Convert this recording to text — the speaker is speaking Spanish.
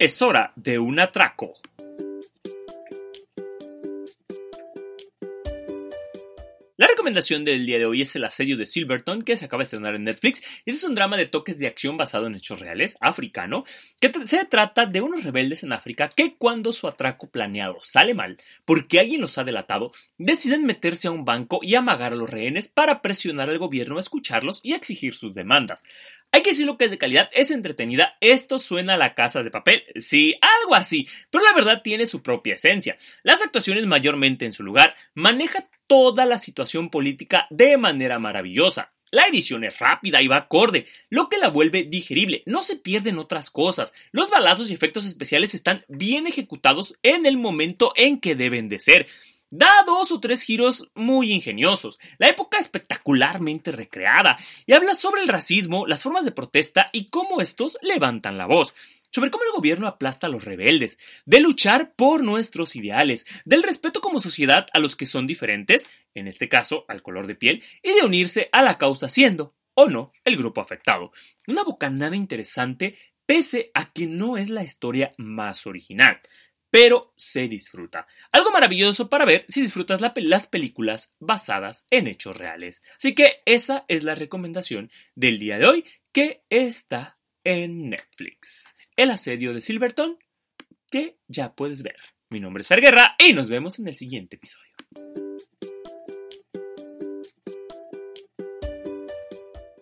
Es hora de un atraco. La recomendación del día de hoy es el asedio de Silverton, que se acaba de estrenar en Netflix. Este es un drama de toques de acción basado en hechos reales, africano, que se trata de unos rebeldes en África que cuando su atraco planeado sale mal, porque alguien los ha delatado, deciden meterse a un banco y amagar a los rehenes para presionar al gobierno a escucharlos y exigir sus demandas. Hay que decir lo que es de calidad, es entretenida, esto suena a la casa de papel, sí, algo así, pero la verdad tiene su propia esencia. Las actuaciones mayormente en su lugar, maneja toda la situación política de manera maravillosa. La edición es rápida y va acorde, lo que la vuelve digerible. No se pierden otras cosas. Los balazos y efectos especiales están bien ejecutados en el momento en que deben de ser. Da dos o tres giros muy ingeniosos, la época espectacularmente recreada, y habla sobre el racismo, las formas de protesta y cómo estos levantan la voz sobre cómo el gobierno aplasta a los rebeldes, de luchar por nuestros ideales, del respeto como sociedad a los que son diferentes, en este caso al color de piel, y de unirse a la causa siendo, o no, el grupo afectado. Una bocanada interesante pese a que no es la historia más original pero se disfruta. Algo maravilloso para ver si disfrutas las películas basadas en hechos reales. Así que esa es la recomendación del día de hoy que está en Netflix. El asedio de Silverton que ya puedes ver. Mi nombre es Fer Guerra y nos vemos en el siguiente episodio.